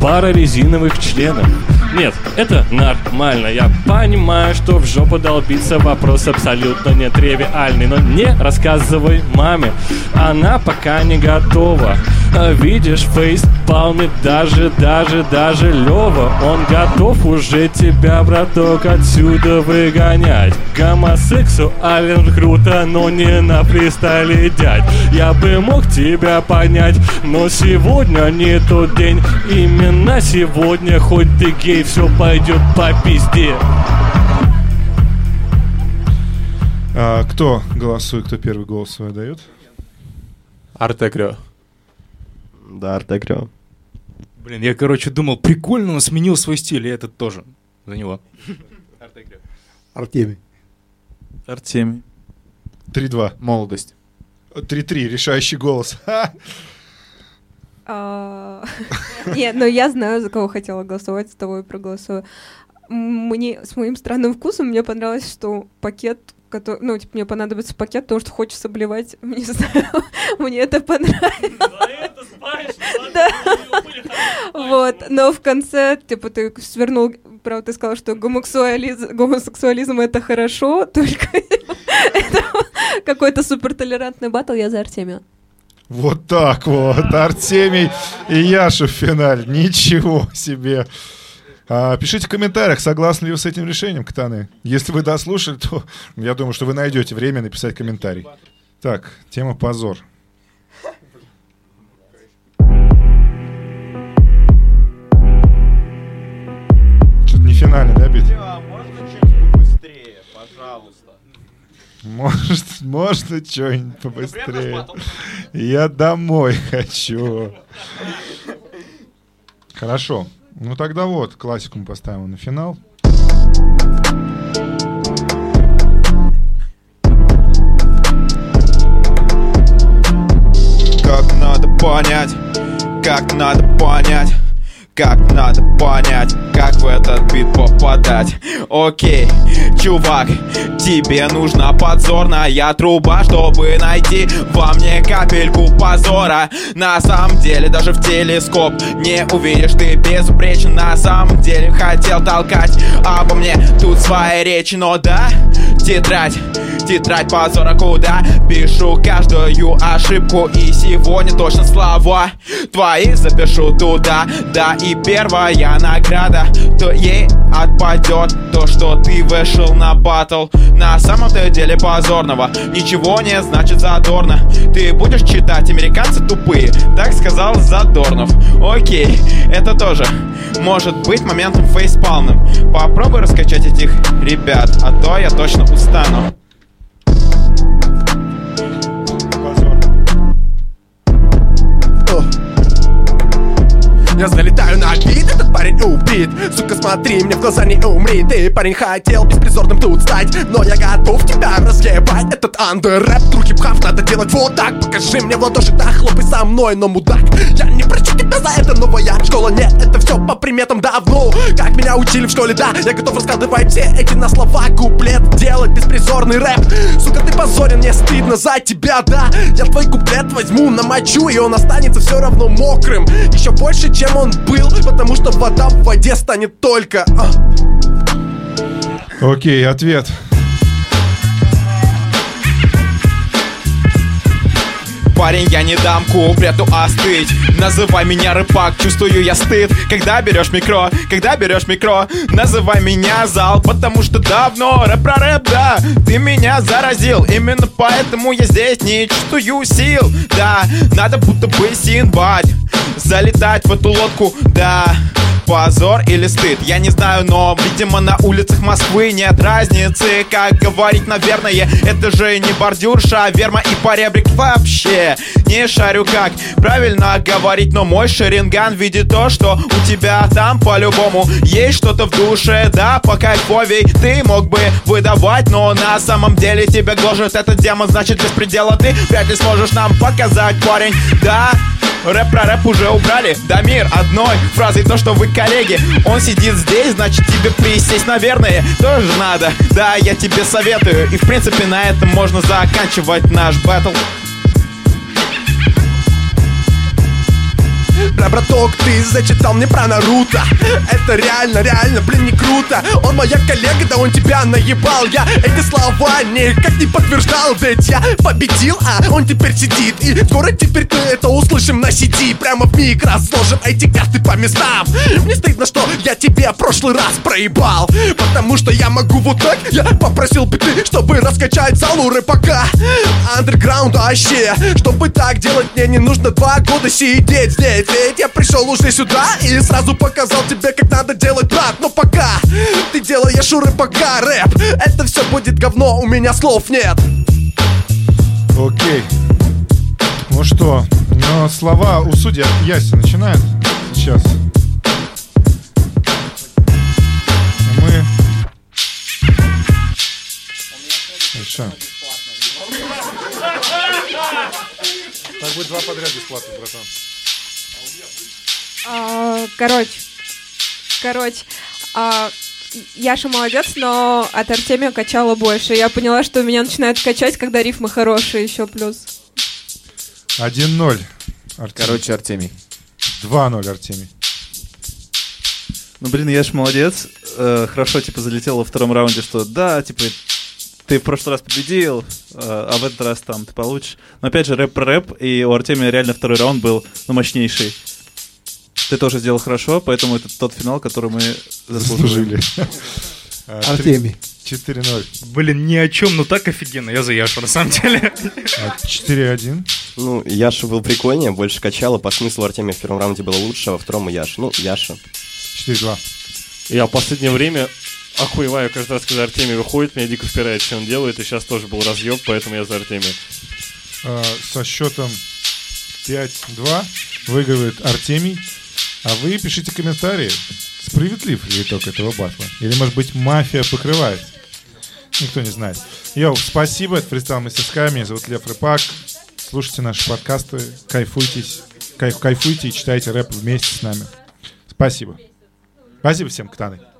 Speaker 2: Пара резиновых членов нет, это нормально. Я понимаю, что в жопу долбиться вопрос абсолютно нетривиальный. Но не рассказывай маме, она пока не готова. А Видишь, фейс палмит даже, даже, даже Лева Он готов уже тебя, браток, отсюда выгонять Гомосексуален круто, но не на фристайле, дядь Я бы мог тебя понять, но сегодня не тот день Именно сегодня, хоть ты гей, все пойдет по пизде
Speaker 1: А, кто голосует, кто первый голос свой дает?
Speaker 11: Артекрио.
Speaker 9: Да, Артекрио.
Speaker 4: Блин, я, короче, думал, прикольно, он сменил свой стиль, и этот тоже за него.
Speaker 10: Артемий.
Speaker 3: Артемий.
Speaker 1: 3-2.
Speaker 4: Молодость.
Speaker 1: 3-3, решающий голос.
Speaker 6: А, Нет, но я знаю, за кого хотела голосовать, с того и проголосую. Мне, с моим странным вкусом, мне понравилось, что пакет, который, ну, типа, мне понадобится пакет, потому что хочется блевать, не знаю, мне это понравилось. Да. Вот, но в конце, типа, ты свернул, правда, ты сказал, что гомосексуализм это хорошо, только это какой-то супертолерантный батл, я за Артемия.
Speaker 1: Вот так вот. Артемий и Яша в финале. Ничего себе. А, пишите в комментариях, согласны ли вы с этим решением, Катаны. Если вы дослушали, то я думаю, что вы найдете время написать комментарий. Так, тема позор. Что-то не финальный, да, бит? Может, можно что-нибудь побыстрее. Я домой хочу. Хорошо. Ну тогда вот, классику мы поставим на финал.
Speaker 5: Как надо понять, как надо понять как надо понять, как в этот бит попадать? Окей, чувак, тебе нужна подзорная труба Чтобы найти во мне капельку позора. На самом деле, даже в телескоп не увидишь Ты безупречен, на самом деле хотел толкать Обо мне тут свои речи, но да, тетрадь. Тетрадь позора, куда пишу каждую ошибку. И сегодня точно слова твои запишу туда. Да, и первая награда То ей отпадет. То, что ты вышел на батл На самом-то деле позорного. Ничего не значит задорно. Ты будешь читать «Американцы тупые» Так сказал Задорнов. Окей, это тоже может быть моментом фейспалным Попробуй раскачать этих ребят А то я точно устану.
Speaker 8: Я залетаю на этот парень убит. Сука, смотри, мне в глаза не умри. Ты, парень, хотел беспризорным тут стать Но я готов тебя разъебать Этот андеррэп, true хип-хоп надо делать вот так. Покажи мне в ладоши, да, хлопай со мной Но мудак, я не прощу тебя за это. Новая школа, нет, это все по приметам давно. Как меня учили в школе, да Я готов раскладывать все эти на слова. Куплет делать беспризорный рэп. Сука, ты позорен, мне стыдно за тебя, да. Я твой куплет возьму, намочу И он останется все равно мокрым. Еще больше, чем он был, потому что вода в воде станет только... А.
Speaker 1: Окей, ответ.
Speaker 5: Парень, я не дам куплету остыть. Называй меня рыбак, чувствую я стыд. Когда берешь микро, когда берешь микро Называй меня зал, потому что давно Рэп про рэп, да, ты меня заразил. Именно поэтому я здесь не чувствую сил. Да, надо будто бы Синбад Залетать в эту лодку, да позор или стыд. Я не знаю, но, видимо, на улицах Москвы нет разницы. Как говорить, наверное, это же не бордюрша, а верма и поребрик вообще Не шарю как. Правильно говорить, но мой шеринган видит то, что у тебя там по-любому Есть что-то в душе, да, по кайфовей Ты мог бы выдавать, но на самом деле тебя гложет этот демон Значит, без предела ты вряд ли сможешь нам показать, парень. Да, Рэп про рэп уже убрали. Дамир одной фразой то, что вы коллеги. Он сидит здесь, значит тебе присесть, наверное Тоже надо, да, я тебе советую. И в принципе на этом можно заканчивать наш батл
Speaker 8: Бля, браток, ты зачитал мне про Наруто. Это реально, реально, блин, не круто. Он моя коллега, да он тебя наебал. Я эти слова никак не подтверждал Ведь я победил, а он теперь сидит. И скоро теперь ты это услышим на CD Прямо в миг разложим эти карты по местам. Мне стыдно, что я тебе прошлый раз проебал. Потому что я могу вот так Я попросил бы ты, чтобы раскачать залу рэпака Андерграунд вообще Чтобы так делать мне не нужно два года сидеть здесь Ведь я пришел уже сюда и сразу показал тебе, как надо делать брат Но пока ты делаешь у рэпака рэп Это все будет говно, у меня слов нет
Speaker 1: Окей. Ну что, но слова у судья Яси начинает сейчас. Мы... Хорошо. Так будет два подряд бесплатно, братан.
Speaker 6: А, Короче, короче, а, Яша молодец, но от Артемия качала больше. Я поняла, что меня начинает качать, когда рифмы хорошие еще плюс.
Speaker 1: 1-0. Артемий.
Speaker 7: Короче, Артемий.
Speaker 1: 2-0 Артемий.
Speaker 3: Ну, блин, я ж молодец. Э, хорошо, типа, залетел во втором раунде, что да, типа, ты в прошлый раз победил, э, а в этот раз там ты получишь. Но опять же, рэп про рэп, и у Артемия реально второй раунд был, ну, мощнейший. Ты тоже сделал хорошо, поэтому это тот финал, который мы заслужили.
Speaker 1: А,
Speaker 10: Артемий.
Speaker 1: 4-0.
Speaker 4: Блин, ни о чем, но так офигенно. Я за Яшу, на самом деле.
Speaker 1: А, 4-1.
Speaker 9: Ну, Яша был прикольнее, больше качало. По смыслу Артемия в первом раунде было лучше, а во втором Яша. Ну, Яша.
Speaker 1: 4-2.
Speaker 2: Я в последнее время охуеваю каждый раз, когда Артемий выходит, меня дико впирает, что он делает, и сейчас тоже был разъеб, поэтому я за Артемия.
Speaker 1: А, Со счетом 5-2 выигрывает Артемий. А вы пишите комментарии, справедлив ли итог этого батла. Или, может быть, мафия покрывает. Никто не знает. Йоу, спасибо, это фристайл мастерская, меня зовут Лев Рыпак. Слушайте наши подкасты, кайфуйтесь, кайф, кайфуйте и читайте рэп вместе с нами. Спасибо. Спасибо всем, Ктаны.